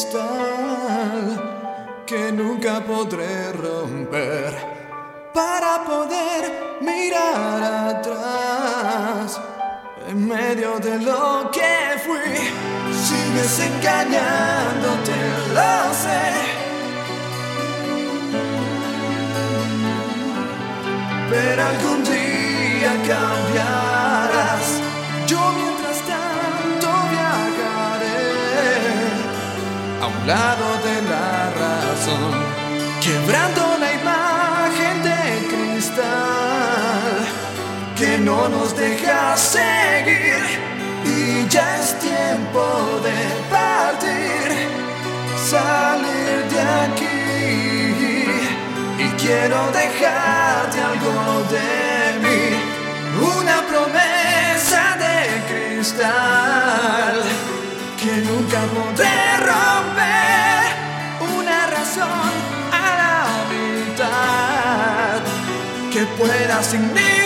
Cristal que nunca podré romper para poder mirar atrás en medio de lo que fui. Sigues engañándote, lo sé. Pero algún día cambiarás. Lado de la razón, quebrando la imagen de cristal que no nos deja seguir. Y ya es tiempo de partir, salir de aquí. Y quiero dejarte algo de mí, una promesa de cristal que nunca podré que pueda significar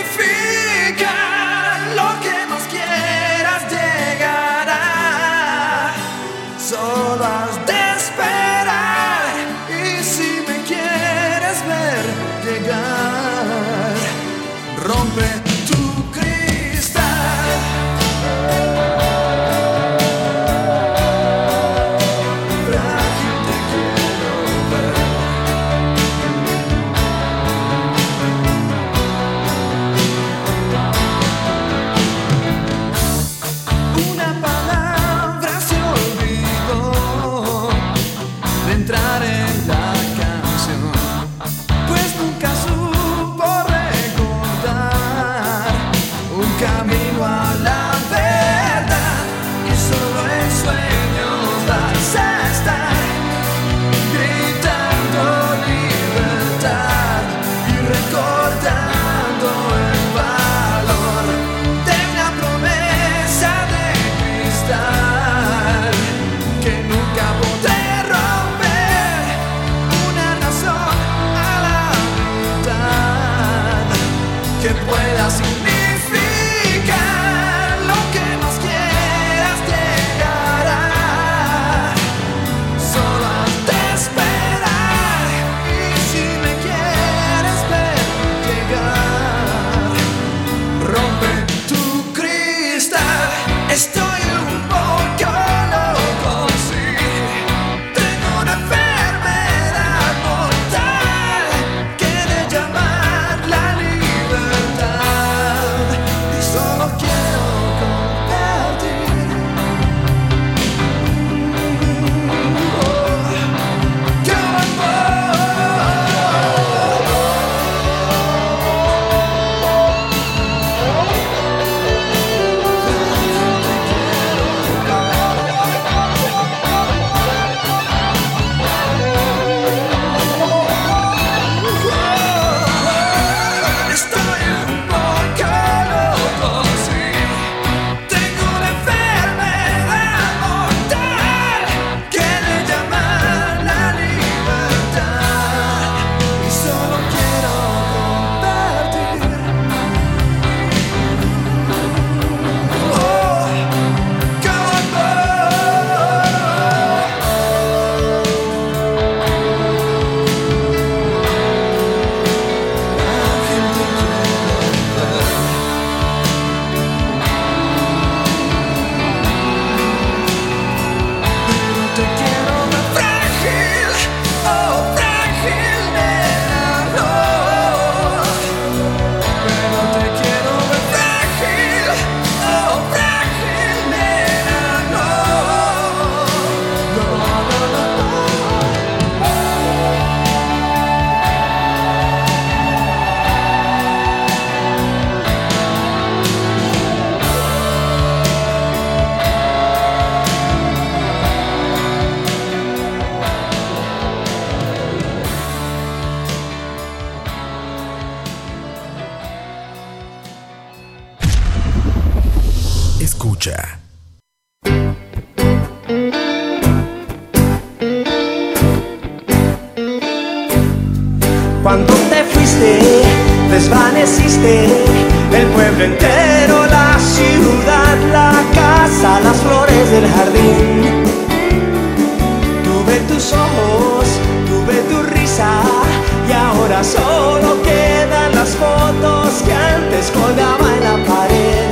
solo quedan las fotos que antes colgaba en la pared.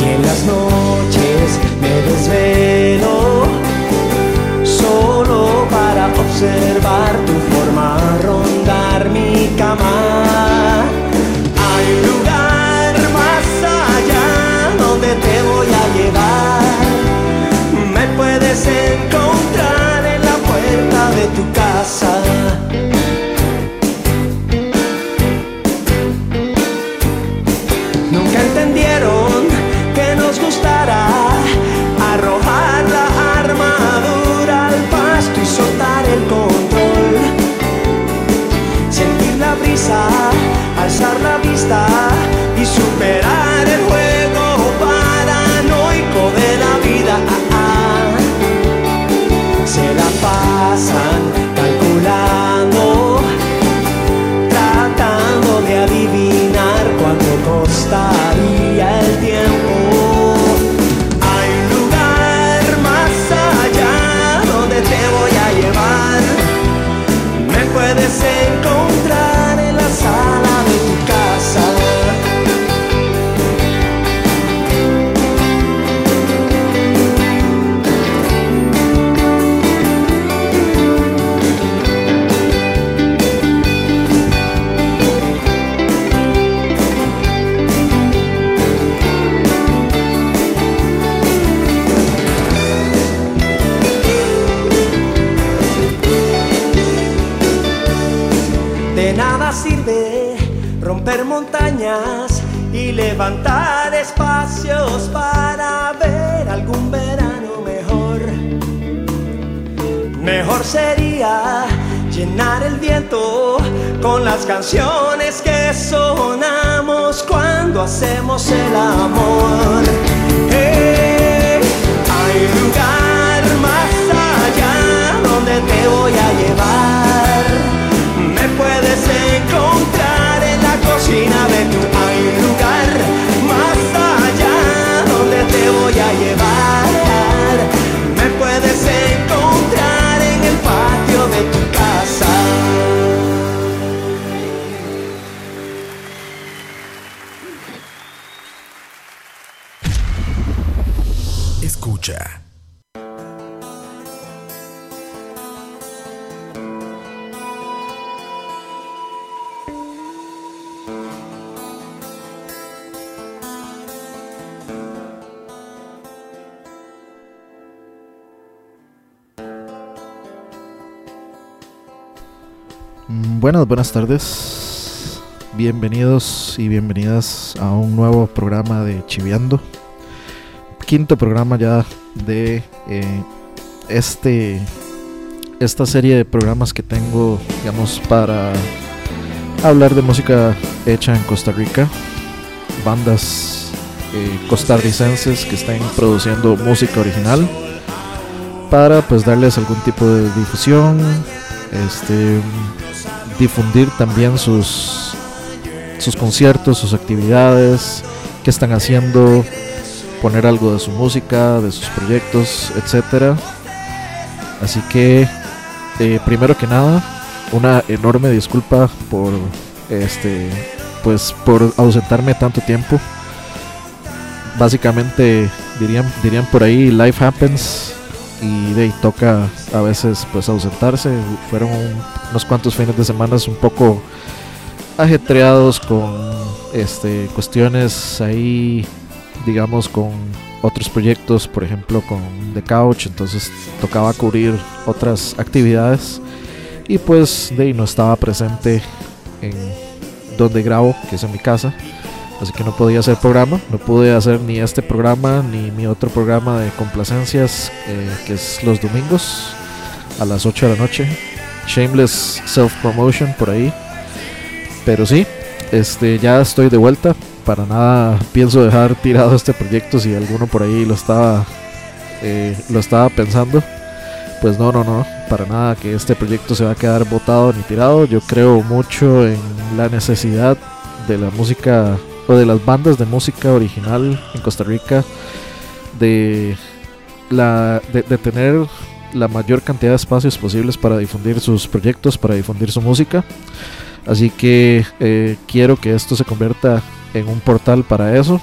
Y en las noches me desvelo solo para observar tu forma rondar mi cama. Hay un lugar más allá donde te voy a llevar. Me puedes encontrar en la puerta de tu casa. Llenar el viento con las canciones que sonamos cuando hacemos el amor. Hey, hay lugar Escucha. Mm, Buenas, buenas tardes. Bienvenidos y bienvenidas a un nuevo programa de Chiviando. Quinto programa ya de eh, este esta serie de programas que tengo, digamos, para hablar de música hecha en Costa Rica, bandas eh, costarricenses que estén produciendo música original para pues darles algún tipo de difusión, este difundir también sus sus conciertos, sus actividades, qué están haciendo, poner algo de su música, de sus proyectos, etcétera. Así que eh, primero que nada, una enorme disculpa por este pues por ausentarme tanto tiempo. Básicamente dirían dirían por ahí life happens y de ahí toca a veces pues ausentarse. Fueron un- unos cuantos fines de semana un poco ajetreados con este cuestiones ahí digamos con otros proyectos, por ejemplo con The Couch, entonces tocaba cubrir otras actividades y pues de ahí no estaba presente en donde grabo, que es en mi casa. Así que no podía hacer programa, no pude hacer ni este programa ni mi otro programa de complacencias, eh, que es los domingos a las 8 de la noche. Shameless self promotion por ahí. Pero sí, este ya estoy de vuelta para nada pienso dejar tirado este proyecto si alguno por ahí lo estaba eh, lo estaba pensando. Pues no no no para nada que este proyecto se va a quedar botado ni tirado. Yo creo mucho en la necesidad de la música o de las bandas de música original en Costa Rica de la de, tener la mayor cantidad de espacios posibles para difundir sus proyectos para difundir su música. Así que eh, quiero que esto se convierta en un portal para eso.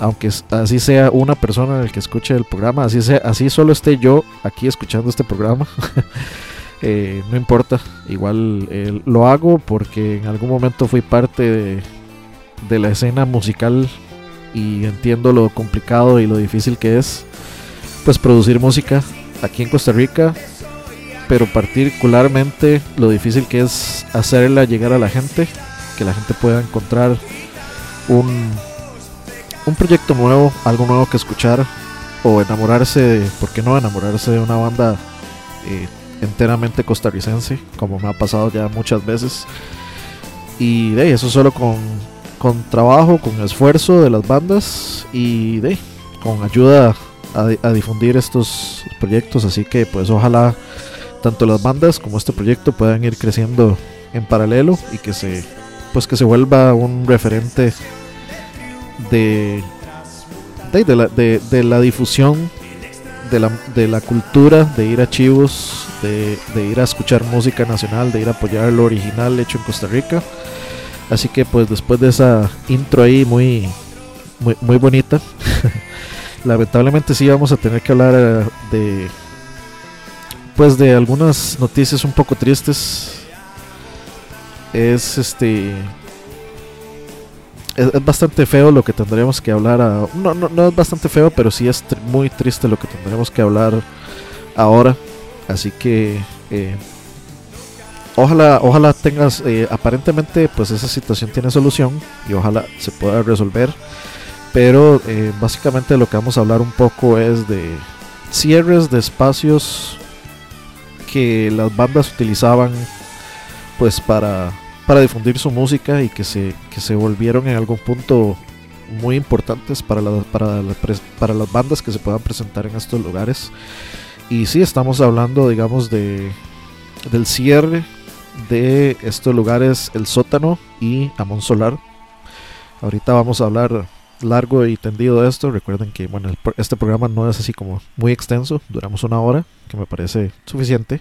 Aunque así sea una persona el que escuche el programa, así sea, así solo esté yo aquí escuchando este programa. Eh, no importa, igual eh, lo hago porque en algún momento fui parte de, de la escena musical y entiendo lo complicado y lo difícil que es pues producir música aquí en Costa Rica pero particularmente lo difícil que es hacerla llegar a la gente, que la gente pueda encontrar un, un proyecto nuevo, algo nuevo que escuchar o enamorarse, ¿por qué no enamorarse de una banda eh, enteramente costarricense, como me ha pasado ya muchas veces? Y de eso solo con, con trabajo, con esfuerzo de las bandas y de con ayuda a, a difundir estos proyectos, así que pues ojalá tanto las bandas como este proyecto puedan ir creciendo en paralelo y que se pues que se vuelva un referente de de, la, de, la, difusión de la, de la, cultura, de ir a chivos, de, de, ir a escuchar música nacional, de ir a apoyar lo original hecho en Costa Rica. Así que pues después de esa intro ahí muy, muy, muy bonita, lamentablemente sí vamos a tener que hablar eh, de pues de algunas noticias un poco tristes. Es este. Es, bastante feo lo que tendríamos que hablar. no, no, no es bastante feo, pero sí es muy triste lo que tendremos que hablar ahora. Así que. Eh, ojalá, ojalá tengas. Eh, aparentemente, pues esa situación tiene solución. Y ojalá se pueda resolver. Pero eh, básicamente lo que vamos a hablar un poco es de cierres de espacios que las bandas utilizaban pues para, para difundir su música y que se, que se volvieron en algún punto muy importantes para, para, para las bandas que se puedan presentar en estos lugares. Y sí, estamos hablando, digamos, de del cierre de estos lugares, el sótano y Amon Solar. Ahorita vamos a hablar largo y tendido de esto. Recuerden que bueno, este programa no es así como muy extenso, duramos una hora, que me parece suficiente.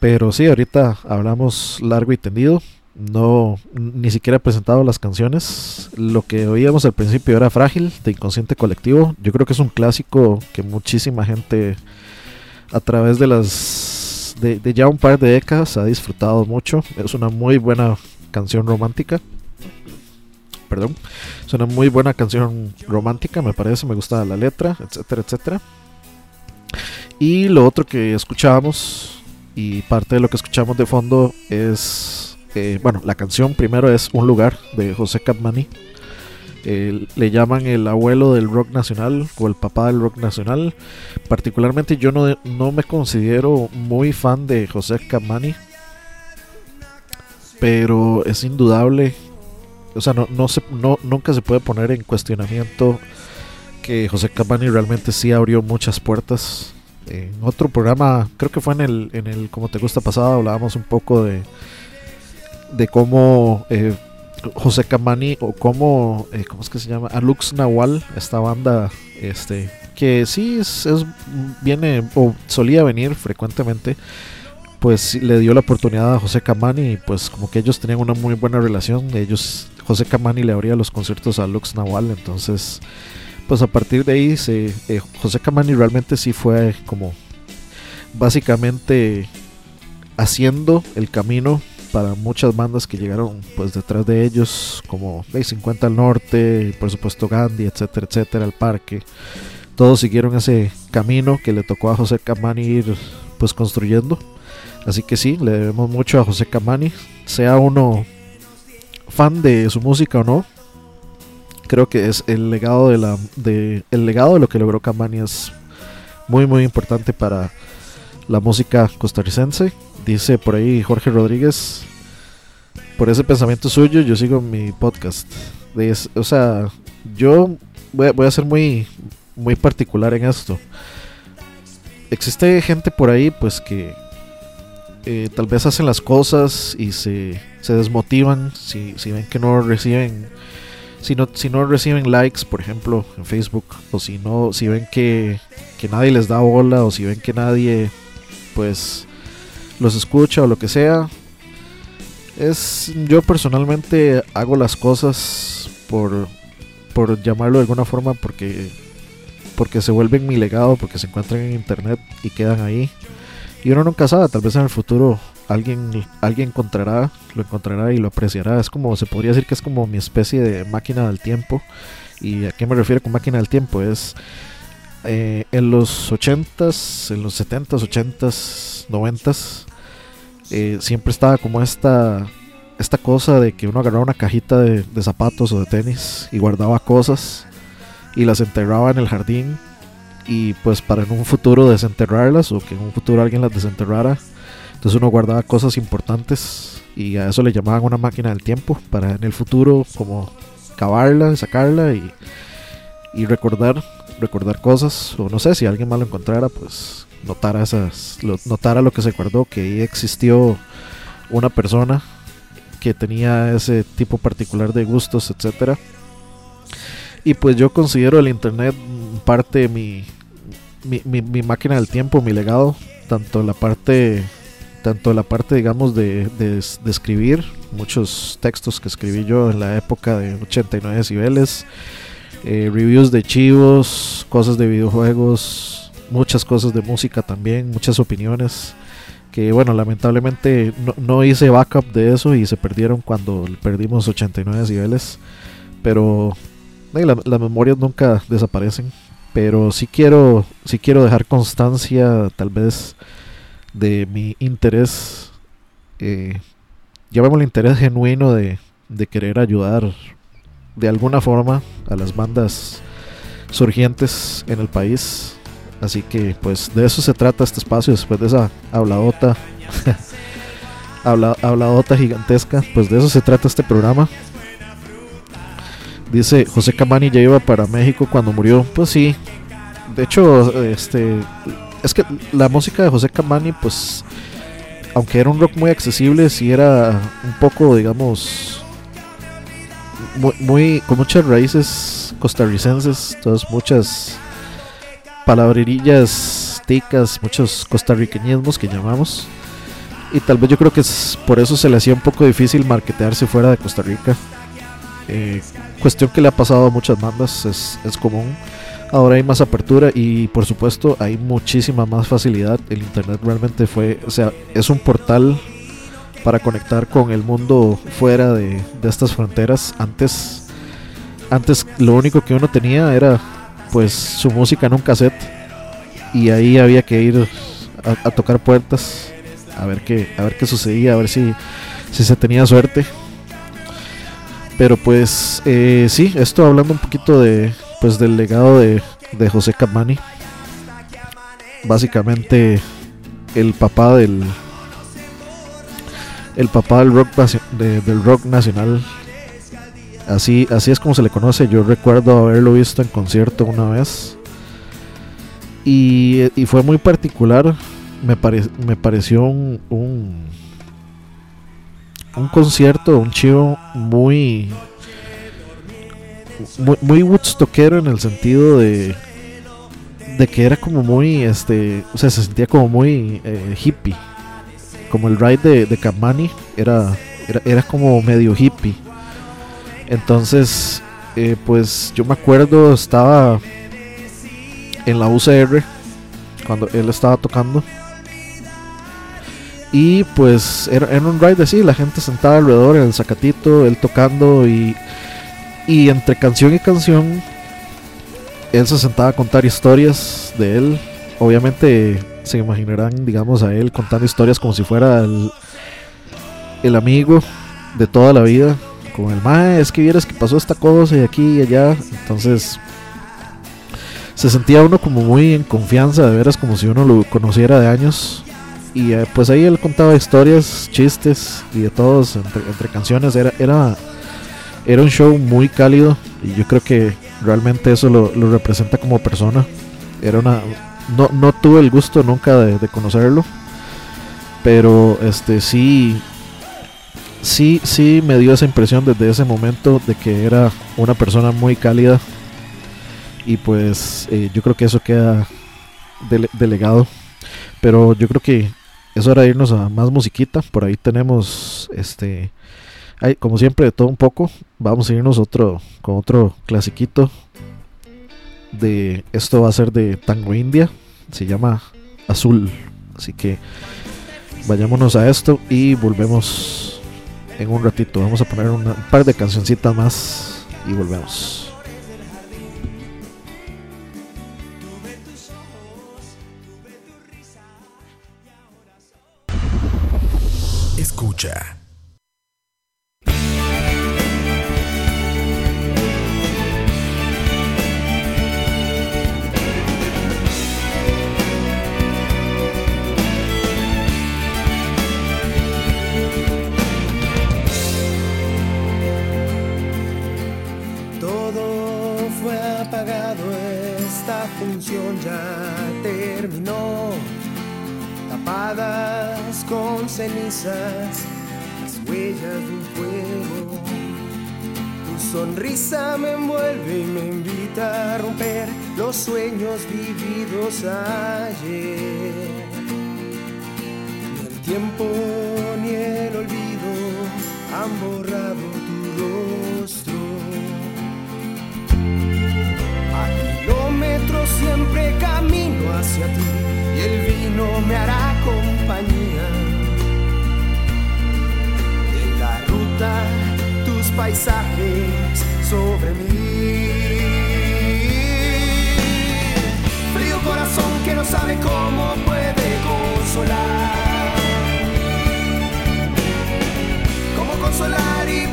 Pero sí, ahorita hablamos largo y tendido. No, ni siquiera he presentado las canciones. Lo que oíamos al principio era Frágil, de Inconsciente Colectivo. Yo creo que es un clásico que muchísima gente a través de las de, de ya un par de décadas ha disfrutado mucho. Es una muy buena canción romántica perdón. Es una muy buena canción romántica, me parece, me gusta la letra, etcétera, etcétera. Y lo otro que escuchábamos, y parte de lo que escuchamos de fondo es, eh, bueno, la canción primero es Un lugar de José Capmani. le llaman el abuelo del rock nacional o el papá del rock nacional. Particularmente yo no, no me considero muy fan de José Capmani, pero es indudable o sea, no, no, se, no nunca se puede poner en cuestionamiento que José Cabani realmente sí abrió muchas puertas. En otro programa, creo que fue en el, en el Como Te Gusta Pasado, hablábamos un poco de, de cómo eh, José Camani o cómo, eh, ¿cómo es que se llama? Alux Nahual, esta banda, este, que sí es, es, viene o solía venir frecuentemente pues le dio la oportunidad a José Camani y pues como que ellos tenían una muy buena relación, ellos José Camani le abría los conciertos a Lux Nahual, entonces pues a partir de ahí eh, José Camani realmente sí fue como básicamente haciendo el camino para muchas bandas que llegaron pues detrás de ellos como Bay 50 al norte, por supuesto Gandhi, etcétera, etcétera, el parque. Todos siguieron ese camino que le tocó a José Camani ir pues construyendo. Así que sí, le debemos mucho a José Camani, sea uno fan de su música o no. Creo que es el legado de la de el legado de lo que logró Camani es muy muy importante para la música costarricense. Dice por ahí Jorge Rodríguez por ese pensamiento suyo, yo sigo mi podcast. o sea, yo voy, a ser muy, muy particular en esto. Existe gente por ahí, pues que eh, tal vez hacen las cosas y se, se desmotivan si, si ven que no reciben si no, si no reciben likes, por ejemplo, en Facebook, o si no, si ven que, que nadie les da bola, o si ven que nadie, pues, los escucha o lo que sea, es yo personalmente hago las cosas por, por llamarlo de alguna forma porque porque se vuelven mi legado, porque se encuentran en internet y quedan ahí. Y uno nunca sabe, tal vez en el futuro alguien, alguien encontrará, lo encontrará y lo apreciará. Es como, se podría decir que es como mi especie de máquina del tiempo. ¿Y a qué me refiero con máquina del tiempo? Es eh, en los 80s, en los 70s, 80s, 90s, siempre estaba como esta, esta cosa de que uno agarraba una cajita de, de zapatos o de tenis y guardaba cosas y las enterraba en el jardín y pues para en un futuro desenterrarlas o que en un futuro alguien las desenterrara entonces uno guardaba cosas importantes y a eso le llamaban una máquina del tiempo para en el futuro como cavarla, sacarla y, y recordar, recordar cosas. O no sé, si alguien más lo encontrara, pues notara esas, lo, notara lo que se guardó, que ahí existió una persona que tenía ese tipo particular de gustos, etcétera. Y pues yo considero el internet parte de mi, mi, mi, mi máquina del tiempo, mi legado, tanto la parte tanto la parte, digamos, de, de, escribir, muchos textos que escribí yo en la época de 89 decibeles, eh, reviews de chivos, cosas de videojuegos, muchas cosas de música también, muchas opiniones que bueno, lamentablemente no, hice backup de eso y se perdieron cuando perdimos 89 decibeles, pero las memorias nunca desaparecen, pero sí quiero, sí quiero dejar constancia tal vez de mi interés, eh, llamémoslo interés genuino de, de querer ayudar de alguna forma a las bandas surgientes en el país. Así que pues de eso se trata este espacio después de esa habladota. habla, habladota gigantesca. Pues de eso se trata este programa. Dice José Camani ya iba para México cuando murió. Pues sí. De hecho, este es que la música de José Camani, pues, aunque era un rock muy accesible, sí era un poco, digamos, muy, con muchas raíces costarricenses, todas muchas palabrerillas ticas, muchos costarriqueñismos que llamamos. Y tal vez yo creo que es por eso se le hacía un poco difícil marketearse fuera de Costa Rica. Eh, cuestión que le ha pasado a muchas bandas, es, es común ahora hay más apertura y por supuesto hay muchísima más facilidad. El internet realmente fue, o sea, es un portal para conectar con el mundo fuera de, estas fronteras. Antes, antes lo único que uno tenía era pues su música en un cassette y ahí había que ir a, tocar puertas a ver qué, a ver qué sucedía, a ver si, si se tenía suerte. Pero pues eh, sí, esto hablando un poquito de, pues del legado de, José Camani. Básicamente el papá del el papá del rock del rock nacional. Así así es como se le conoce. Yo recuerdo haberlo visto en concierto una vez. Y, fue muy particular. Me, me pareció un, un, un concierto, un chivo muy muy, muy woodstockero en el sentido de de que era como muy este o sea se sentía como muy eh, hippie. Como el ride de, de Kamani era, era, como medio hippie. Entonces eh, pues yo me acuerdo estaba en la UCR cuando él estaba tocando. Y pues era, era un ride así la gente sentada alrededor en el sacatito él tocando y y entre canción y canción, él se sentaba a contar historias de él. Obviamente se imaginarán, digamos, a él contando historias como si fuera el, el amigo de toda la vida. Como el mae, es que vieras que pasó esta cosa y aquí y allá. Entonces se sentía uno como muy en confianza, de veras, como si uno lo conociera de años. y eh, pues ahí él contaba historias, chistes y de todos entre, canciones. Era, era, era un show muy cálido y yo creo que realmente eso lo, representa como persona. Era una, no, no tuve el gusto nunca de, conocerlo, pero este sí, sí, sí me dio esa impresión desde ese momento de que era una persona muy cálida y pues eh, yo creo que eso queda delegado. Pero yo creo que es hora de irnos a más musiquita. Por ahí tenemos este. Como siempre, de todo un poco. Vamos a irnos otro, con otro clasiquito. De. Esto va a ser de Tango India. Se llama Azul. Así que vayámonos a esto y volvemos en un ratito. Vamos a poner un par de cancioncitas más y volvemos. escucha. Con cenizas, las huellas de un fuego. Tu sonrisa me envuelve y me invita a romper los sueños vividos ayer. Ni el tiempo ni el olvido han borrado tu rostro. A kilómetros siempre camino hacia ti y el vino me hará paisajes sobre mí. Frío corazón que no sabe cómo puede consolar. Cómo consolar y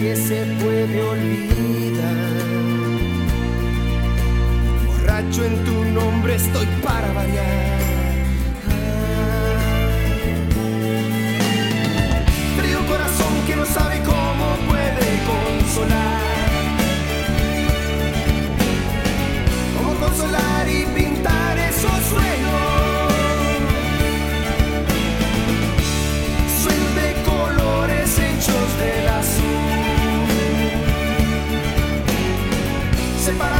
calles se puede olvidar. Borracho en tu nombre estoy para Separando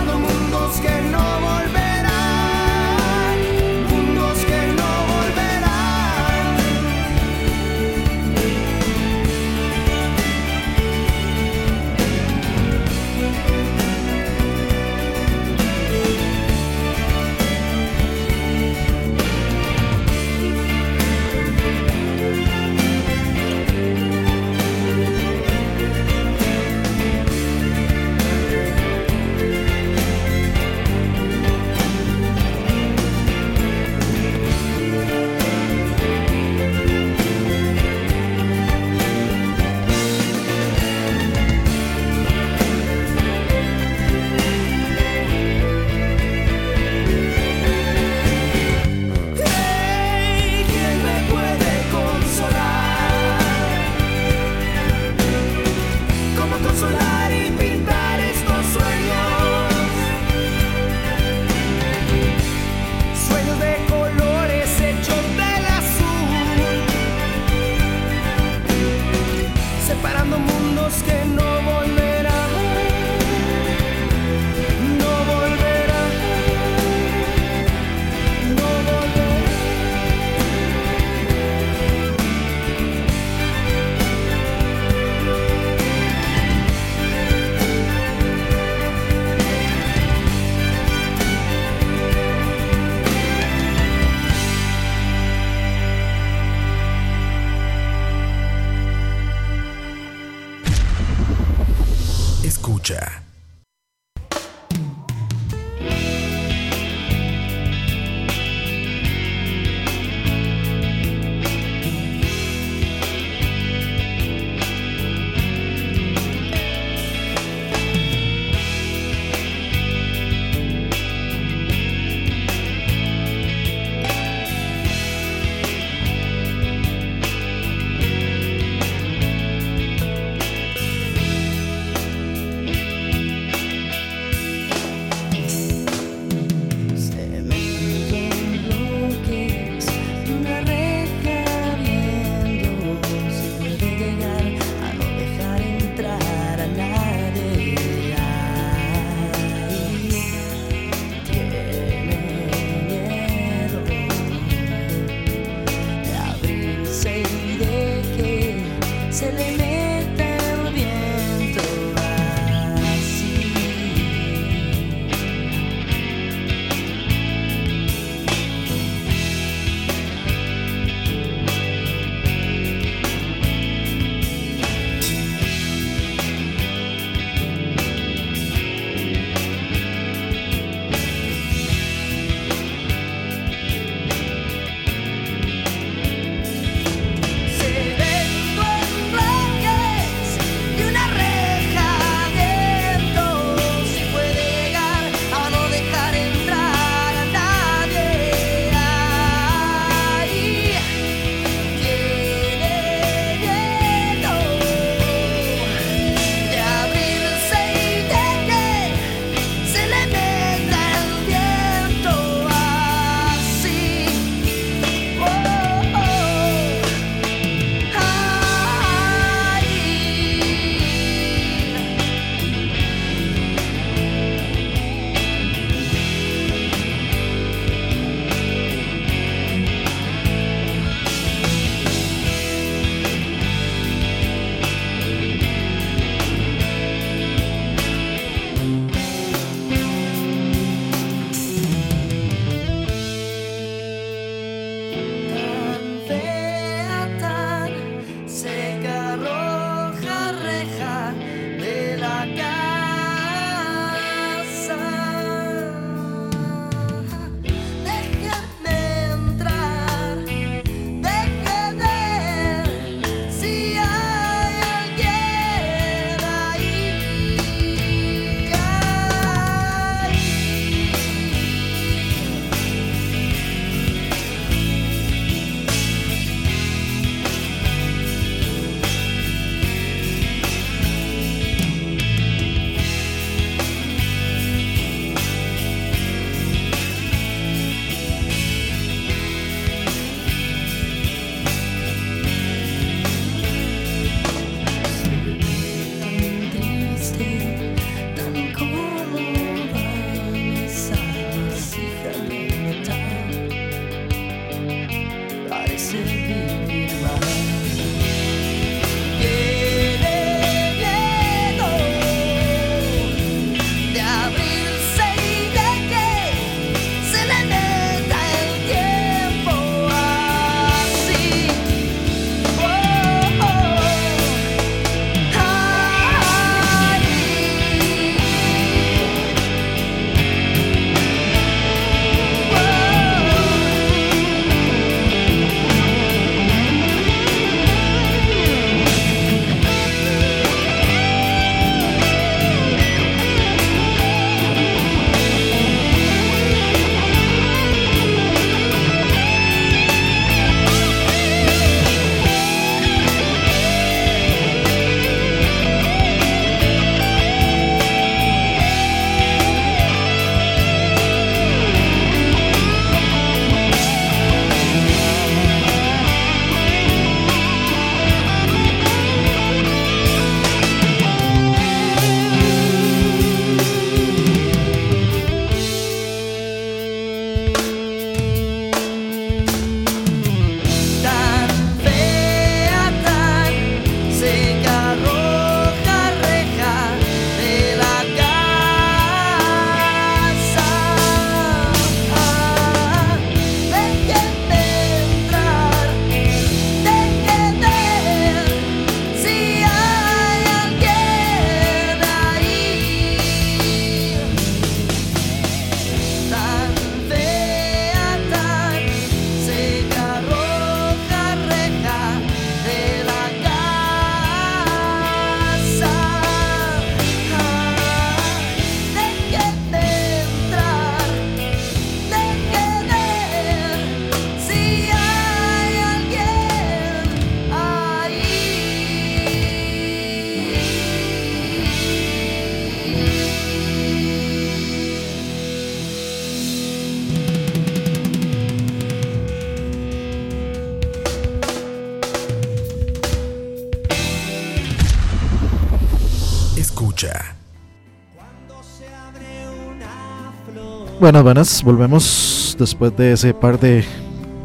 Buenas, buenas. Volvemos después de ese par de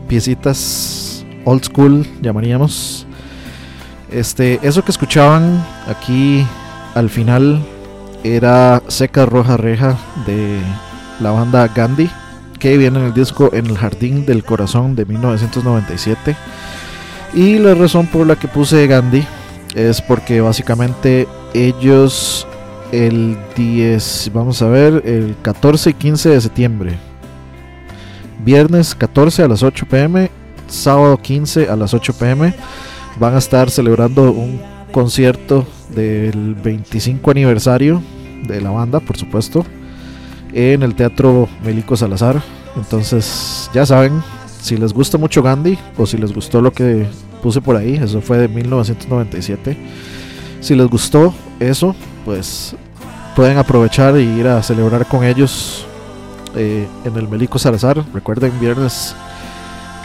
piecitas old school, llamaríamos. Este, eso que escuchaban aquí al final era Seca Roja Reja de la banda Gandhi, que viene en el disco En el Jardín del Corazón de 1997. Y la razón por la que puse Gandhi es porque básicamente ellos el 10, vamos a ver, el 14 y 15 de septiembre. Viernes 14 a las 8 pm, sábado 15 a las 8 pm van a estar celebrando un concierto del 25 aniversario de la banda, por supuesto, en el Teatro Melico Salazar. Entonces, ya saben, si les gusta mucho Gandhi o si les gustó lo que puse por ahí, eso fue de 1997. Si les gustó eso, pues pueden aprovechar y ir a celebrar con ellos eh, en el Melico Salazar. Recuerden, viernes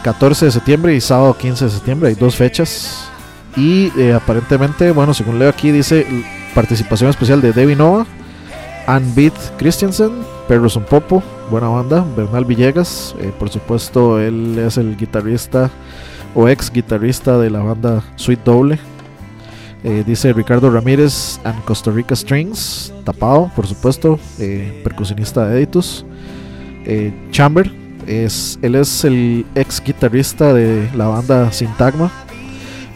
14 de septiembre y sábado 15 de septiembre, hay dos fechas. Y eh, aparentemente, bueno, según leo aquí, dice participación especial de Debbie Nova, Ann Beat Christensen, Perros un Popo, buena banda, Bernal Villegas, eh, por supuesto, él es el guitarrista o ex guitarrista de la banda Sweet Doble. Eh, dice Ricardo Ramírez and Costa Rica Strings, tapado, por supuesto, percusionista de Editus. Chamber, es, él es el ex guitarrista de la banda Sintagma.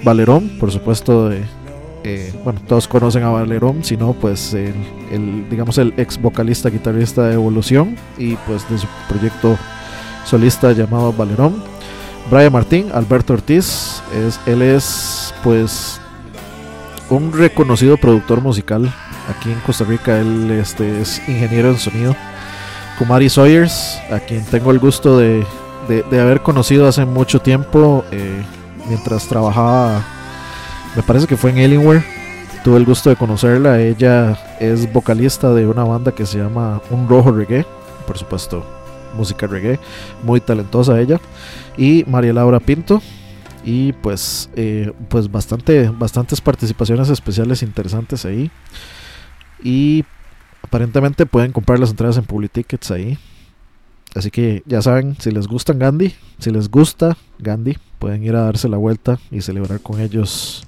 Valerón, por supuesto, eh, bueno, todos conocen a Valerón, si no, pues el, digamos el ex vocalista guitarrista de Evolución y pues de su proyecto solista llamado Valerón. Brian Martín, Alberto Ortiz, es, él es pues un reconocido productor musical aquí en Costa Rica, él este, es ingeniero en sonido. Kumari Sawyers, a quien tengo el gusto de, haber conocido hace mucho tiempo. Eh, mientras trabajaba, me parece que fue en Alienware. Tuve el gusto de conocerla. Ella es vocalista de una banda que se llama Un Rojo Reggae, por supuesto, música reggae, muy talentosa ella. Y María Laura Pinto. Y pues, eh, pues bastante, bastantes participaciones especiales interesantes ahí. Y aparentemente pueden comprar las entradas en Public ahí. Así que ya saben, si les gustan Gandhi, si les gusta Gandhi, pueden ir a darse la vuelta y celebrar con ellos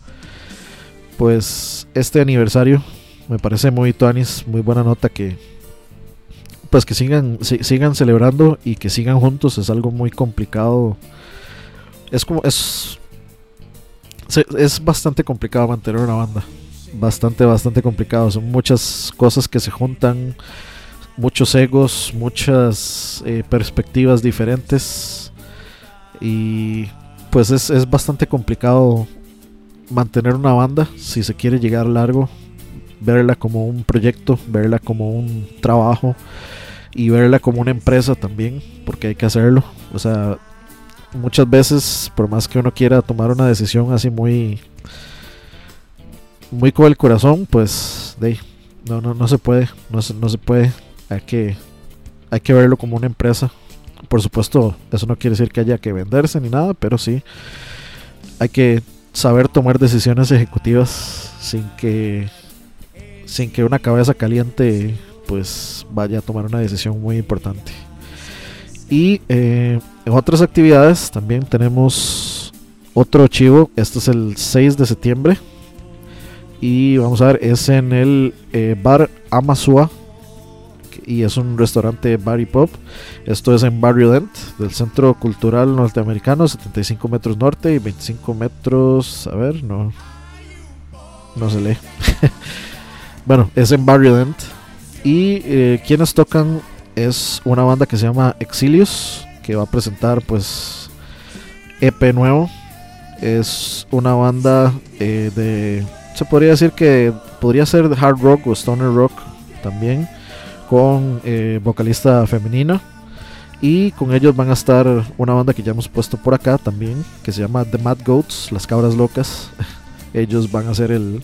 pues este aniversario. Me parece muy tuanis, muy buena nota que pues que sigan sigan celebrando y que sigan juntos es algo muy complicado. Es como es es bastante complicado mantener una banda. Bastante bastante complicado, son muchas cosas que se juntan muchos egos, muchas eh, perspectivas diferentes y pues es, bastante complicado mantener una banda si se quiere llegar largo, verla como un proyecto, verla como un trabajo y verla como una empresa también, porque hay que hacerlo. O sea, muchas veces, por más que uno quiera tomar una decisión así muy muy con el corazón, pues de, no, no, no se puede, no no se puede hay que, hay que verlo como una empresa. Por supuesto, eso no quiere decir que haya que venderse ni nada, pero sí hay que saber tomar decisiones ejecutivas sin que sin que una cabeza caliente pues vaya a tomar una decisión muy importante. Y eh, en otras actividades también tenemos otro archivo. Este es el 6 de septiembre. Y vamos a ver, es en el eh, bar Amasua y es un restaurante bar y pop. Esto es en Barrio Dent, del Centro Cultural Norteamericano, 75 metros norte y 25 metros. A ver, no. No se lee. bueno, es en Barrio Dent. Y eh, quienes tocan es una banda que se llama Exilios, que va a presentar pues EP nuevo. Es una banda eh, de. Se podría decir que podría ser hard rock o stoner rock también con eh, vocalista femenina. Y con ellos van a estar una banda que ya hemos puesto por acá también, que se llama The Mad Goats, las cabras locas. ellos van a ser el,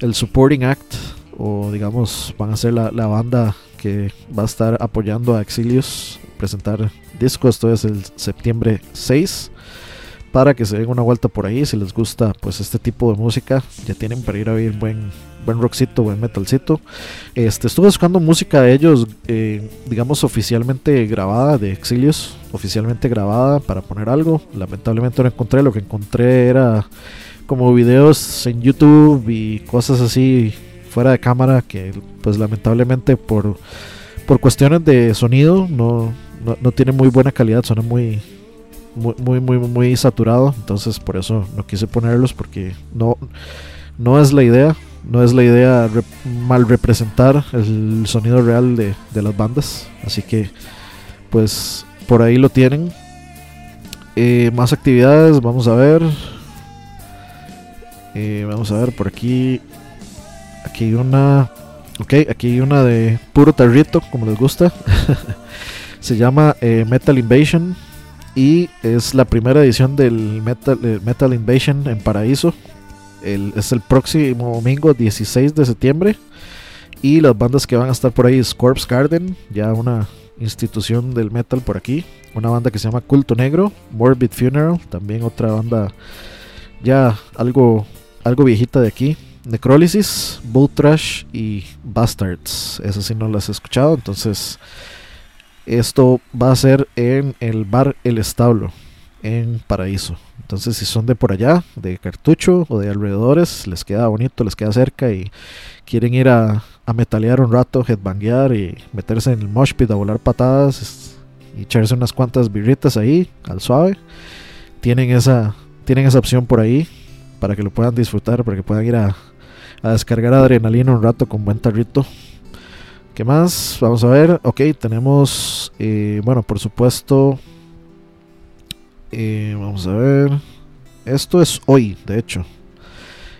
el supporting act, o digamos, van a ser la, la, banda que va a estar apoyando a Exilios, presentar disco. Esto es el septiembre 6. Para que se den una vuelta por ahí, si les gusta pues este tipo de música, ya tienen para ir a oír buen, buen rockcito, buen metalcito. Este, estuve buscando música de ellos, eh, digamos, oficialmente grabada, de Exilios, oficialmente grabada para poner algo. Lamentablemente no encontré, lo que encontré era como videos en YouTube y cosas así fuera de cámara que pues lamentablemente por, por cuestiones de sonido no, no, tiene muy buena calidad, suena muy, muy, muy, muy, saturado. Entonces por eso no quise ponerlos porque no, no es la idea. No es la idea mal representar el sonido real de, las bandas. Así que pues por ahí lo tienen. Eh, más actividades, vamos a ver. Eh, vamos a ver por aquí. Aquí hay una. Ok, aquí hay una de puro tarrito, como les gusta. Se llama eh, Metal Invasion y es la primera edición del Metal, eh, Metal Invasion en Paraíso. es el próximo domingo 16 de septiembre. Y las bandas que van a estar por ahí es Corpse Garden, ya una institución del metal por aquí. Una banda que se llama Culto Negro, Morbid Funeral, también otra banda ya algo, algo viejita de aquí. Necrolysis, Bull Trash y Bastards. Esas sí no las he escuchado, entonces esto va a ser en el bar El Establo, en Paraíso. Entonces, si son de por allá, de Cartucho o de alrededores, les queda bonito, les queda cerca y quieren ir a, metalear un rato, headbanguear y meterse en el mosh pit a volar patadas y echarse unas cuantas birritas ahí, al suave, tienen esa, tienen esa opción por ahí para que lo puedan disfrutar, para que puedan ir a, a descargar adrenalina un rato con buen tarrito ¿Qué más? Vamos a ver. Ok, tenemos. Eh, bueno, por supuesto. Eh, vamos a ver. Esto es hoy, de hecho.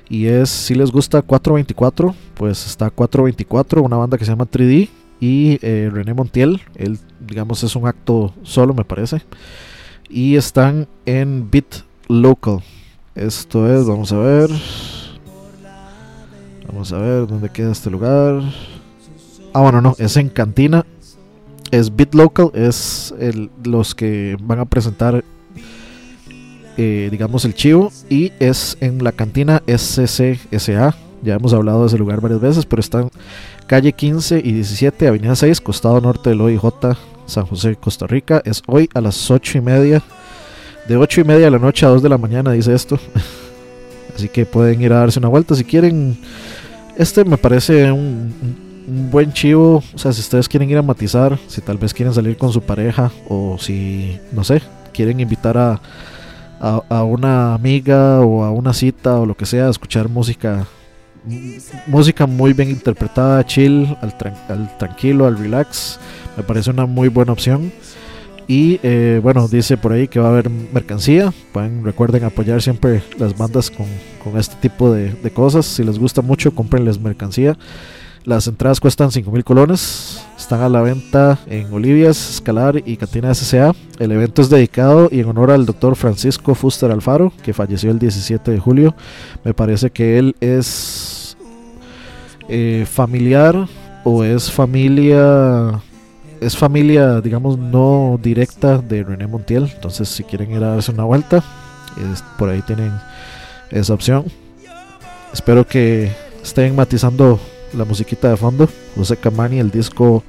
Y es, si les gusta 424, pues está 424, una banda que se llama 3D. Y eh, René Montiel, él, digamos, es un acto solo, me parece. Y están en Beat Local. Esto es, vamos a ver. Vamos a ver dónde queda este lugar. Ah, bueno, no, es en Cantina. Es Bit Local, es los que van a presentar, eh, digamos, el chivo. Y es en la cantina SCSA. Ya hemos hablado de ese lugar varias veces, pero está en calle 15 y 17, avenida 6, costado norte del OIJ, San José, Costa Rica. Es hoy a las 8 y media. De 8 y media de la noche a 2 de la mañana, dice esto. Así que pueden ir a darse una vuelta si quieren. Este me parece un buen chivo, o sea, si ustedes quieren ir a matizar, si tal vez quieren salir con su pareja o si, no sé, quieren invitar a, a, una amiga o a una cita o lo que sea, a escuchar música, música muy bien interpretada, chill, al, tranquilo, al relax, me parece una muy buena opción. Y eh, bueno, dice por ahí que va a haber mercancía. Pueden, recuerden apoyar siempre las bandas con, con este tipo de, de, cosas. Si les gusta mucho, cómprenles mercancía. Las entradas cuestan 5 mil colones. Están a la venta en Olivias, Escalar y Cantina SCA. El evento es dedicado y en honor al doctor Francisco Fuster Alfaro, que falleció el 17 de julio. Me parece que él es eh, familiar o es familia. Es familia, digamos, no directa de René Montiel. Entonces, si quieren ir a darse una vuelta, por ahí tienen esa opción. Espero que estén matizando la musiquita de fondo, José Camani, el disco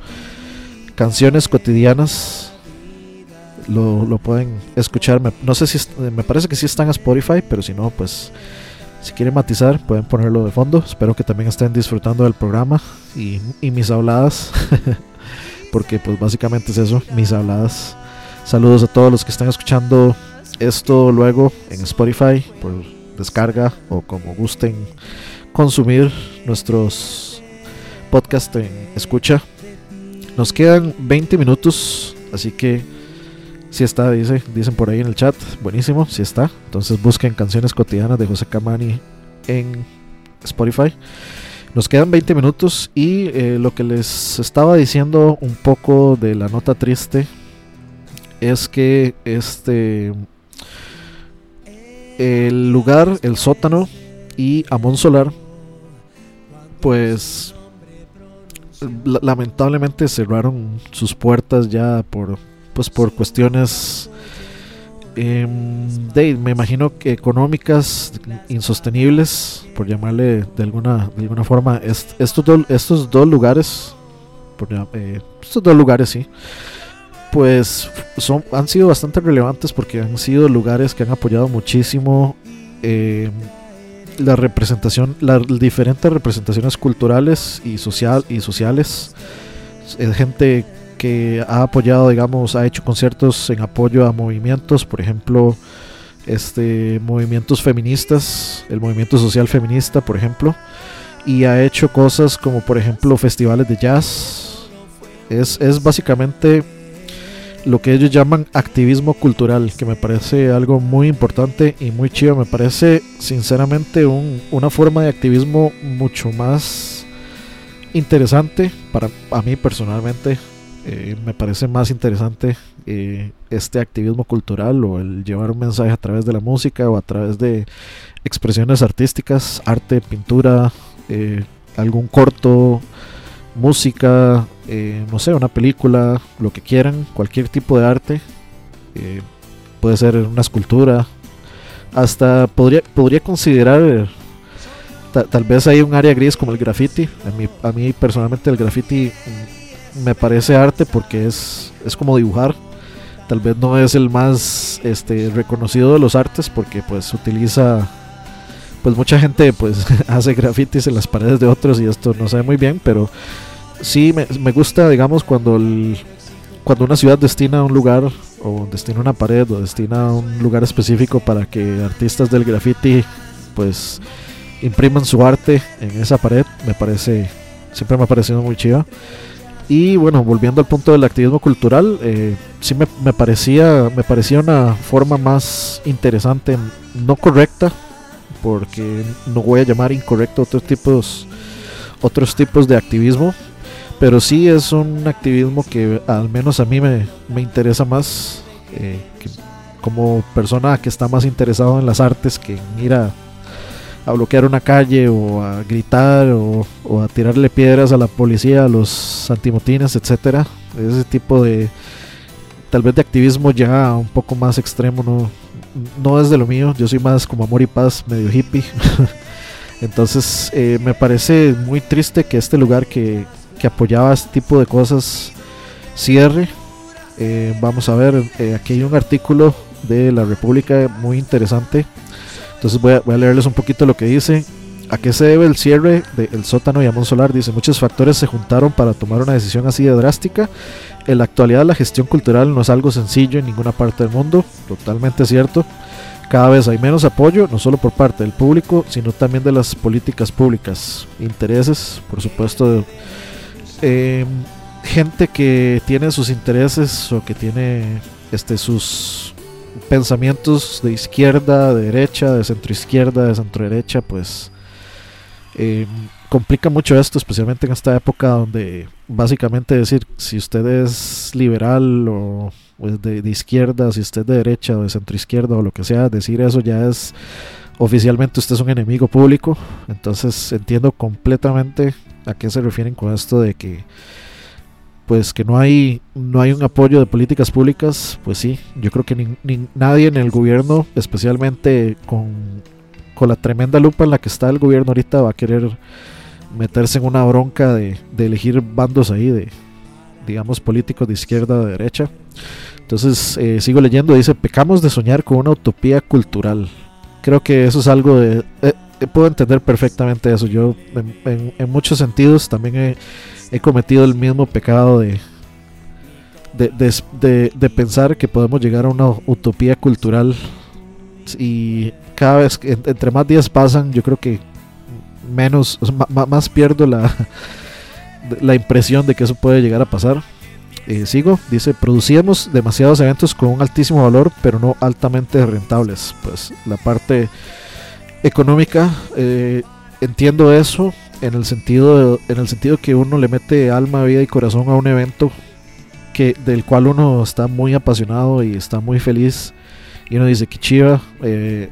Canciones Cotidianas. Lo, pueden escuchar. no sé si me parece que sí están a Spotify, pero si no, pues si quieren matizar, pueden ponerlo de fondo. Espero que también estén disfrutando del programa y, y mis habladas, porque pues básicamente es eso, mis habladas. Saludos a todos los que están escuchando esto luego en Spotify por descarga o como gusten consumir nuestros podcast en escucha. Nos quedan 20 minutos, así que si está, dice, dicen por ahí en el chat, buenísimo, si está. Entonces busquen canciones cotidianas de José Camani en Spotify. Nos quedan 20 minutos y eh, lo que les estaba diciendo un poco de la nota triste es que este el lugar, el sótano y Amon Solar pues lamentablemente cerraron sus puertas ya por pues por cuestiones em, me imagino que económicas, insostenibles, por llamarle de alguna, de alguna forma, estos, estos dos lugares, eh, estos dos lugares, sí, pues son, han sido bastante relevantes porque han sido lugares que han apoyado muchísimo em, la representación, las diferentes representaciones culturales y, social, y sociales. Es gente que ha apoyado, digamos, ha hecho conciertos en apoyo a movimientos, por ejemplo, este movimientos feministas, el movimiento social feminista, por ejemplo, y ha hecho cosas como, por ejemplo, festivales de jazz. Es, es básicamente lo que ellos llaman activismo cultural, que me parece algo muy importante y muy chido. Me parece, sinceramente, un, una forma de activismo mucho más interesante para a mí personalmente. Eh, me parece más interesante eh, este activismo cultural o el llevar un mensaje a través de la música o a través de expresiones artísticas, arte, pintura, eh, algún corto, música, no sé, una película, lo que quieran, cualquier tipo de arte. puede ser una escultura. Hasta podría, podría considerar tal vez hay un área gris como el graffiti. A mí, a mí personalmente el graffiti me parece arte porque es, es como dibujar. Tal vez no es el más este, reconocido de los artes porque pues utiliza pues mucha gente pues hace grafitis en las paredes de otros y esto no se ve muy bien, pero sí me, me gusta digamos cuando el, cuando una ciudad destina un lugar o destina una pared o destina un lugar específico para que artistas del graffiti pues impriman su arte en esa pared, me parece siempre me ha parecido muy chido. Y bueno, volviendo al punto del activismo cultural, eh, sí me, parecía, me parecía una forma más interesante, no correcta, porque no voy a llamar incorrecto otros tipos, otros tipos de activismo, pero sí es un activismo que al menos a mí me, interesa más, eh, como persona que está más interesado en las artes que en ir a a bloquear una calle o a gritar o, a tirarle piedras a la policía, a los antimotines, etcétera. Ese tipo de tal vez de activismo ya un poco más extremo no, no es de lo mío. Yo soy más como amor y paz, medio hippie. Entonces eh, me parece muy triste que este lugar que, que apoyaba este tipo de cosas cierre. Eh, vamos a ver, eh, aquí hay un artículo de la República muy interesante entonces voy a, leerles un poquito lo que dice. ¿A qué se debe el cierre del sótano y Amón Solar? Dice, muchos factores se juntaron para tomar una decisión así de drástica. En la actualidad la gestión cultural no es algo sencillo en ninguna parte del mundo, totalmente cierto. Cada vez hay menos apoyo, no solo por parte del público, sino también de las políticas públicas, intereses, por supuesto, de, em, gente que tiene sus intereses o que tiene este, sus pensamientos de izquierda, de derecha, de centro izquierda, de centro derecha, pues eh, complica mucho esto, especialmente en esta época donde básicamente decir si usted es liberal o de, izquierda, si usted es de derecha o de centro izquierda o lo que sea, decir eso ya es oficialmente usted es un enemigo público. Entonces entiendo completamente a qué se refieren con esto de que pues que no hay no hay un apoyo de políticas públicas, pues sí, yo creo que ni, nadie en el gobierno, especialmente con, con, la tremenda lupa en la que está el gobierno ahorita, va a querer meterse en una bronca de, elegir bandos ahí de, digamos, políticos de izquierda o de derecha. Entonces, eh, sigo leyendo, dice, pecamos de soñar con una utopía cultural. Creo que eso es algo de... Eh, eh, puedo entender perfectamente eso. Yo, en, muchos sentidos, también he cometido el mismo pecado de, de, pensar que podemos llegar a una utopía cultural y cada vez que entre más días pasan yo creo que menos más, pierdo la, la impresión de que eso puede llegar a pasar eh, sigo. Dice producíamos demasiados eventos con un altísimo valor pero no altamente rentables pues la parte económica eh, entiendo eso en el sentido en el sentido que uno le mete alma, vida y corazón a un evento que del cual uno está muy apasionado y está muy feliz. Y uno dice que chiva eh,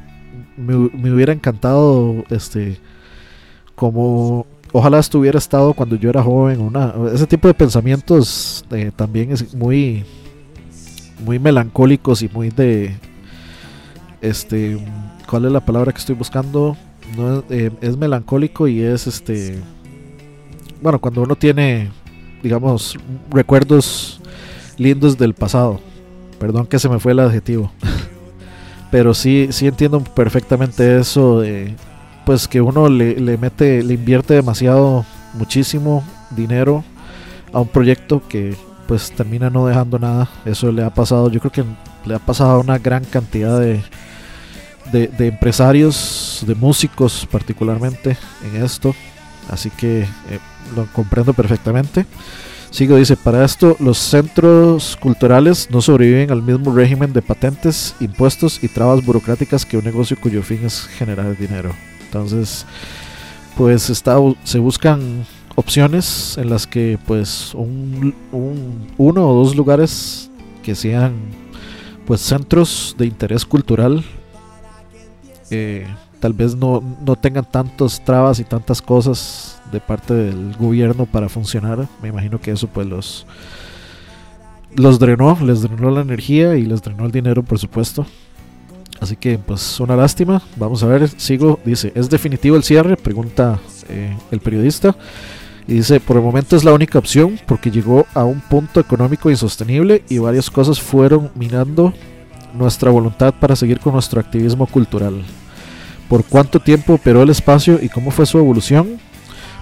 me, hubiera encantado este como ojalá estuviera estado cuando yo era joven una ese tipo de pensamientos eh, también es muy muy melancólicos y muy de este, ¿cuál es la palabra que estoy buscando? Eh, es melancólico y es este, bueno, cuando uno tiene, digamos, recuerdos lindos del pasado. Perdón que se me fue el adjetivo. Pero sí, sí entiendo perfectamente eso de, pues que uno le, le mete, le invierte demasiado, muchísimo dinero a un proyecto que pues termina no dejando nada. Eso le ha pasado, yo creo que le ha pasado a una gran cantidad de, de, empresarios, de músicos particularmente en esto. Así que eh, lo comprendo perfectamente. Sigo, dice, para esto los centros culturales no sobreviven al mismo régimen de patentes, impuestos y trabas burocráticas que un negocio cuyo fin es generar dinero. Entonces, pues está, se buscan opciones en las que pues un, uno o dos lugares que sean pues centros de interés cultural eh, tal vez no, no tengan tantas trabas y tantas cosas de parte del gobierno para funcionar. Me imagino que eso pues los los drenó les drenó la energía y les drenó el dinero por supuesto así que pues una lástima vamos a ver sigo dice es definitivo el cierre pregunta eh, el periodista y dice, por el momento es la única opción porque llegó a un punto económico insostenible y varias cosas fueron minando nuestra voluntad para seguir con nuestro activismo cultural. ¿Por cuánto tiempo operó el espacio y cómo fue su evolución?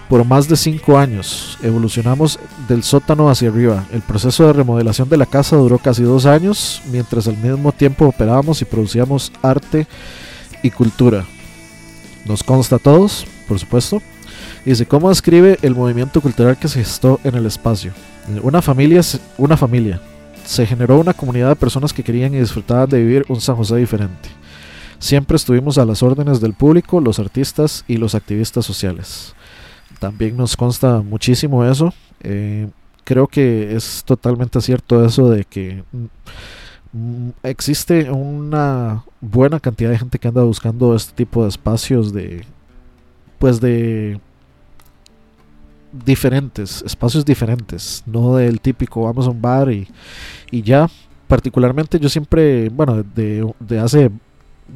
Por más de cinco años. Evolucionamos del sótano hacia arriba. El proceso de remodelación de la casa duró casi dos años, mientras al mismo tiempo operábamos y producíamos arte y cultura. Nos consta a todos, por supuesto. Dice, ¿cómo describe el movimiento cultural que se gestó en el espacio? Una familia, una familia. Se generó una comunidad de personas que querían y disfrutaban de vivir un San José diferente. Siempre estuvimos a las órdenes del público, los artistas y los activistas sociales. También nos consta muchísimo eso. Eh, creo que es totalmente cierto eso de que mm, existe una buena cantidad de gente que anda buscando este tipo de espacios de pues de diferentes, espacios diferentes, no del típico vamos a un bar y, y ya. Particularmente yo siempre, bueno, de, de, hace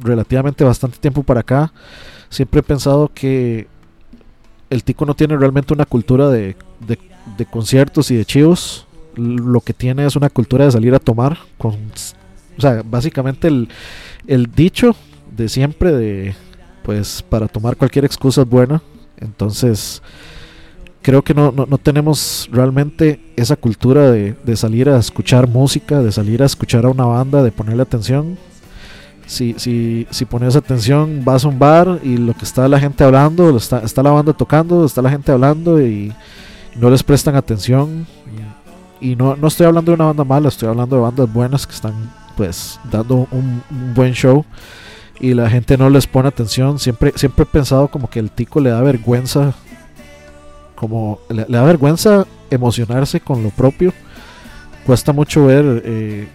relativamente bastante tiempo para acá, siempre he pensado que el tico no tiene realmente una cultura de, de, de conciertos y de chivos. Lo que tiene es una cultura de salir a tomar. Con, o sea, básicamente el, el dicho de siempre de, pues, para tomar cualquier excusa es buena. Entonces, creo que no, no, tenemos realmente esa cultura de, salir a escuchar música, de salir a escuchar a una banda, de ponerle atención. Si, si, si pones atención, vas a un bar y lo que está la gente hablando, está, está la banda tocando, está la gente hablando y no les prestan atención. Y no, no estoy hablando de una banda mala, estoy hablando de bandas buenas que están pues dando un, un buen show y la gente no les pone atención. Siempre, siempre he pensado como que el tico le da vergüenza como le, da vergüenza emocionarse con lo propio. Cuesta mucho ver eh,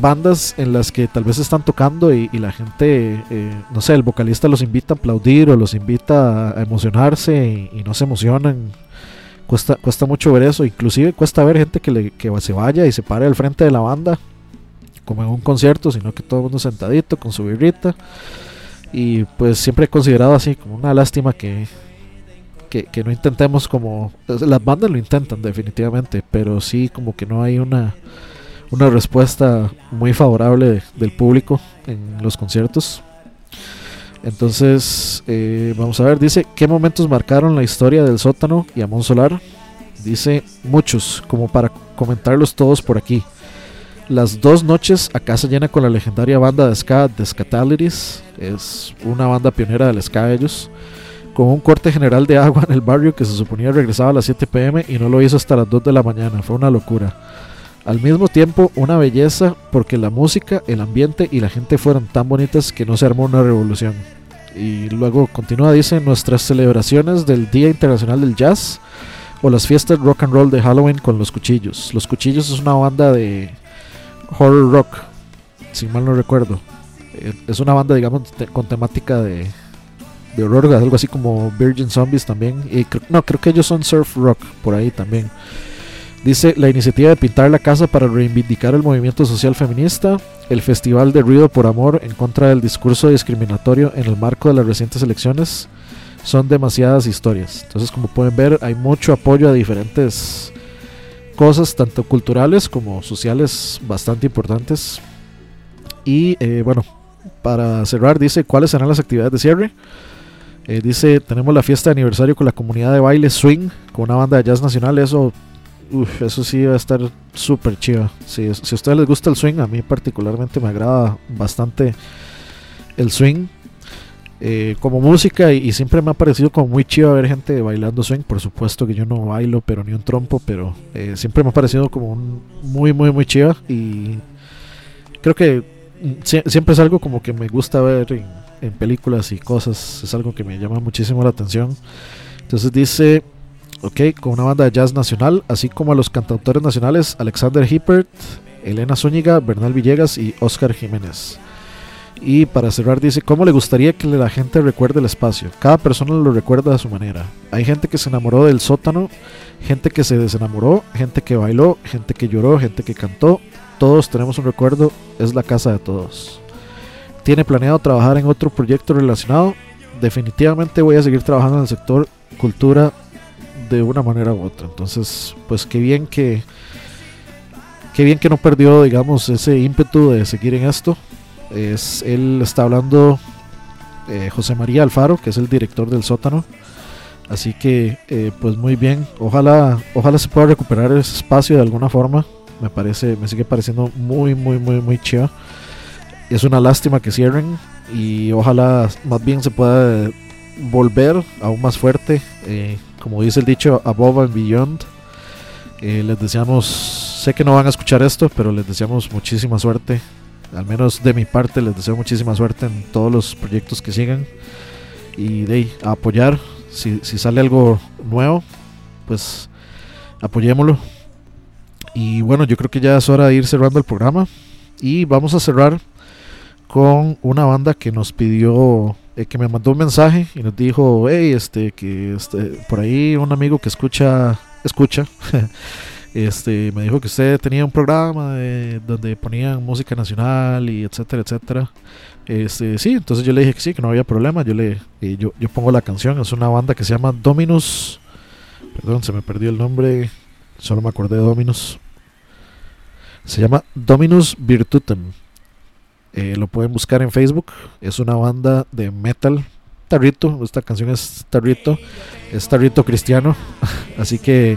bandas en las que tal vez están tocando y, la gente, eh, no sé, el vocalista los invita a aplaudir o los invita a, emocionarse y, no se emocionan. Cuesta, cuesta mucho ver eso. Inclusive cuesta ver gente que, le, que se vaya y se pare al frente de la banda, como en un concierto, sino que todo el mundo sentadito con su birrita. Y pues siempre he considerado así como una lástima que, que, no intentemos como... Las bandas lo intentan definitivamente, pero sí como que no hay una, una respuesta muy favorable del público en los conciertos. Entonces, eh, vamos a ver, dice, ¿qué momentos marcaron la historia del sótano y Amón Solar? Dice, muchos, como para comentarlos todos por aquí. Las dos noches a casa llena con la legendaria banda de ska The Scatalities, es una banda pionera del ska ellos con un corte general de agua en el barrio que se suponía regresaba a las 7 pm y no lo hizo hasta las 2 de la mañana. Fue una locura. Al mismo tiempo, una belleza porque la música, el ambiente y la gente fueron tan bonitas que no se armó una revolución. Y luego continúa, dice, nuestras celebraciones del Día Internacional del Jazz o las fiestas rock and roll de Halloween con los cuchillos. Los cuchillos es una banda de horror rock, si mal no recuerdo. Eh, es una banda, digamos, con temática de, de horror, algo así como Virgin Zombies también. Y no, creo que ellos son surf rock por ahí también. Dice la iniciativa de pintar la casa para reivindicar el movimiento social feminista, el Festival de Ruido por Amor en contra del discurso discriminatorio en el marco de las recientes elecciones. Son demasiadas historias. Entonces, como pueden ver, hay mucho apoyo a diferentes cosas, tanto culturales como sociales, bastante importantes. Y eh, bueno, para cerrar, dice cuáles serán las actividades de cierre. Eh, dice, tenemos la fiesta de aniversario con la comunidad de baile swing, con una banda de jazz nacional. Eso Uf, eso sí va a estar súper chido. Si, si a ustedes les gusta el swing, a mí particularmente me agrada bastante el swing. Eh, como música y, siempre me ha parecido como muy chido ver gente bailando swing. Por supuesto que yo no bailo, pero ni un trompo, pero eh, siempre me ha parecido como un, muy, muy, muy chido. Y creo que siempre es algo como que me gusta ver en películas y cosas. Es algo que me llama muchísimo la atención. Entonces dice ok, con una banda de jazz nacional, así como a los cantautores nacionales Alexander Hippert, Elena Zúñiga, Bernal Villegas y Oscar Jiménez. Y para cerrar dice, ¿cómo le gustaría que la gente recuerde el espacio? Cada persona lo recuerda a su manera. Hay gente que se enamoró del sótano, gente que se desenamoró, gente que bailó, gente que lloró, gente que cantó. Todos tenemos un recuerdo, es la casa de todos. ¿Tiene planeado trabajar en otro proyecto relacionado? Definitivamente voy a seguir trabajando en el sector cultura de una manera u otra. Entonces, pues qué bien que qué bien que no perdió, digamos, ese ímpetu de seguir en esto. Es, él está hablando eh, José María Alfaro, que es el director del sótano. Así que, eh, pues muy bien. Ojalá, ojalá se pueda recuperar ese espacio de alguna forma. Me parece, me sigue pareciendo muy, muy, muy, muy chido. Es una lástima que cierren y ojalá más bien se pueda volver aún más fuerte. Eh, como dice el dicho, above and beyond. Eh, les deseamos, sé que no van a escuchar esto, pero les deseamos muchísima suerte. Al menos de mi parte, les deseo muchísima suerte en todos los proyectos que sigan. Y de apoyar, si, si sale algo nuevo, pues apoyémoslo. Y bueno, yo creo que ya es hora de ir cerrando el programa. Y vamos a cerrar con una banda que nos pidió eh, que me mandó un mensaje y nos dijo, hey, este, que este, por ahí un amigo que escucha, escucha, este, me dijo que usted tenía un programa donde ponían música nacional y etcétera, etcétera. Este, sí, entonces yo le dije que sí, que no había problema. Yo le, eh, yo, yo pongo la canción, es una banda que se llama Dominus. Perdón, se me perdió el nombre, solo me acordé de Dominus. Se llama Dominus Virtutem. Eh, lo pueden buscar en Facebook. Es una banda de metal. Tarrito, esta canción es Tarrito, es Tarrito cristiano. Así que,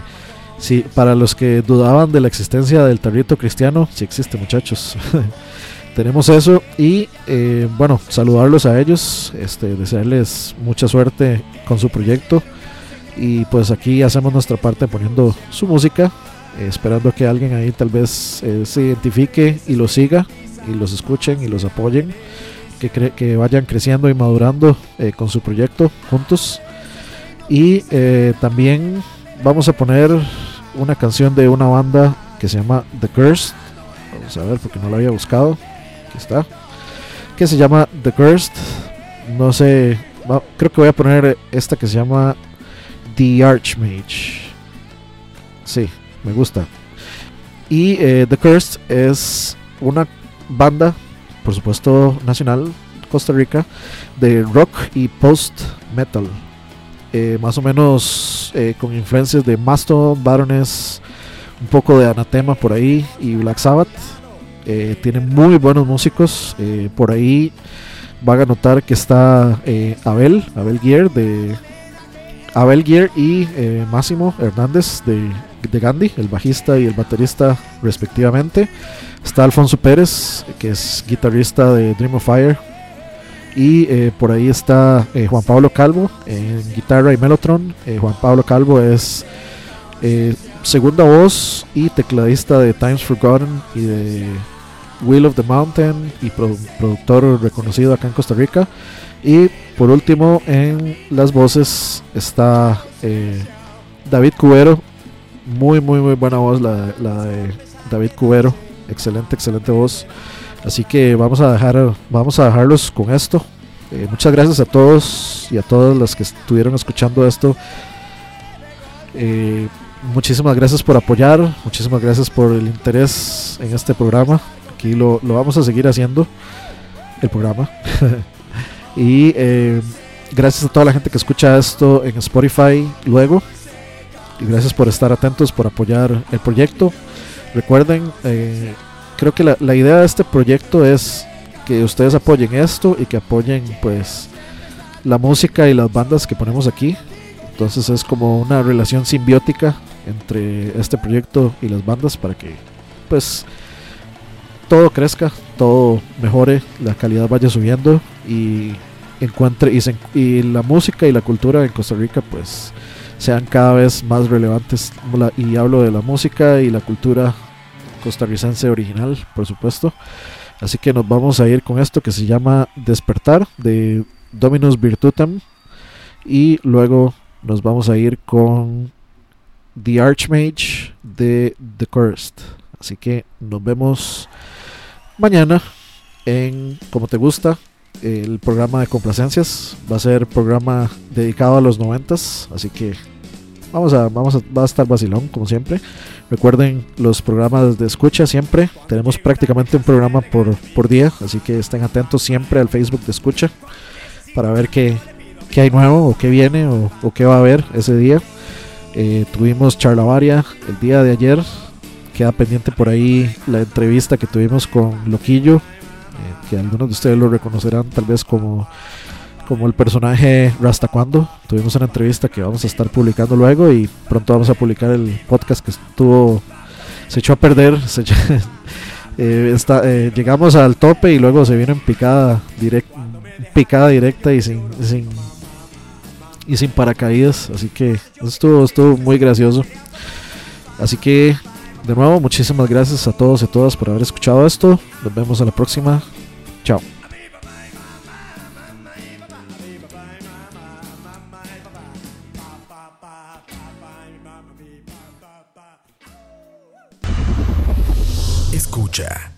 sí, para los que dudaban de la existencia del Tarrito cristiano, sí existe, muchachos. Tenemos eso y eh, bueno, saludarlos a ellos, este, desearles mucha suerte con su proyecto. Y pues aquí hacemos nuestra parte poniendo su música, esperando que alguien ahí tal vez eh, se identifique y lo siga y los escuchen y los apoyen, que, que vayan creciendo y madurando eh, con su proyecto juntos. Y eh, también vamos a poner una canción de una banda que se llama The Cursed. Vamos a ver porque no la había buscado. Aquí está. Que se llama The Cursed. No sé. creo que voy a poner esta que se llama The Archmage. Sí, me gusta. Y eh, The Cursed es una banda, por supuesto nacional, Costa Rica, de rock y post metal. Eh, más o menos eh, con influencias de Mastodon, Baroness, un poco de Anatema por ahí y Black Sabbath. Eh, tienen muy buenos músicos. por ahí van a notar que está Abel, Abel Gear de Abel Gear y Máximo Hernández de, de Gandhi, el bajista y el baterista respectivamente. Está Alfonso Pérez, que es guitarrista de Dream of Fire. Y eh, por ahí está eh, Juan Pablo Calvo en guitarra y Melotron. Eh, Juan Pablo Calvo es segunda voz y tecladista de Times Forgotten y de Will of the Mountain y productor reconocido acá en Costa Rica. Y por último en las voces está David Cubero. Muy, muy, muy buena voz la, la de David Cubero excelente, excelente voz. Así que vamos a dejar, vamos a dejarlos con esto. Eh, muchas gracias a todos y a todas las que estuvieron escuchando esto. Eh, muchísimas gracias por apoyar, muchísimas gracias por el interés en este programa. Aquí lo, lo vamos a seguir haciendo, el programa. y eh, gracias a toda la gente que escucha esto en Spotify luego. Y gracias por estar atentos, por apoyar el proyecto. Recuerden, eh, creo que la, la idea de este proyecto es que ustedes apoyen esto y que apoyen pues la música y las bandas que ponemos aquí. Entonces es como una relación simbiótica entre este proyecto y las bandas para que pues todo crezca, todo mejore, la calidad vaya subiendo y encuentre y, se- y la música y la cultura en Costa Rica pues sean cada vez más relevantes. Y hablo de la música y la cultura costarricense original por supuesto. Así que nos vamos a ir con esto que se llama Despertar de Dominus Virtutem. Y luego nos vamos a ir con The Archmage de The Cursed. Así que nos vemos mañana en Como Te Gusta, el programa de complacencias. Va a ser programa dedicado a los noventas, así que vamos a, vamos a, va a estar vacilón como siempre. Recuerden los programas de escucha siempre. Tenemos prácticamente un programa por, por día, así que estén atentos siempre al Facebook de escucha para ver qué, qué hay nuevo o qué viene o, qué va a haber ese día. Eh, tuvimos charlavaria el día de ayer. Queda pendiente por ahí la entrevista que tuvimos con Loquillo, eh, que algunos de ustedes lo reconocerán tal vez como, como el personaje Rastacuando. Tuvimos una entrevista que vamos a estar publicando luego y pronto vamos a publicar el podcast que estuvo se echó a perder. eh, eh, llegamos al tope y luego se vino en picada, direct, directa y sin, sin y sin paracaídas. Así que estuvo, estuvo muy gracioso. Así que, de nuevo, muchísimas gracias a todos y todas por haber escuchado esto. Nos vemos a la próxima. Chao. Escucha.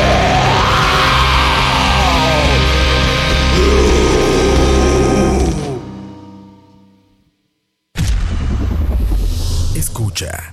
Yeah.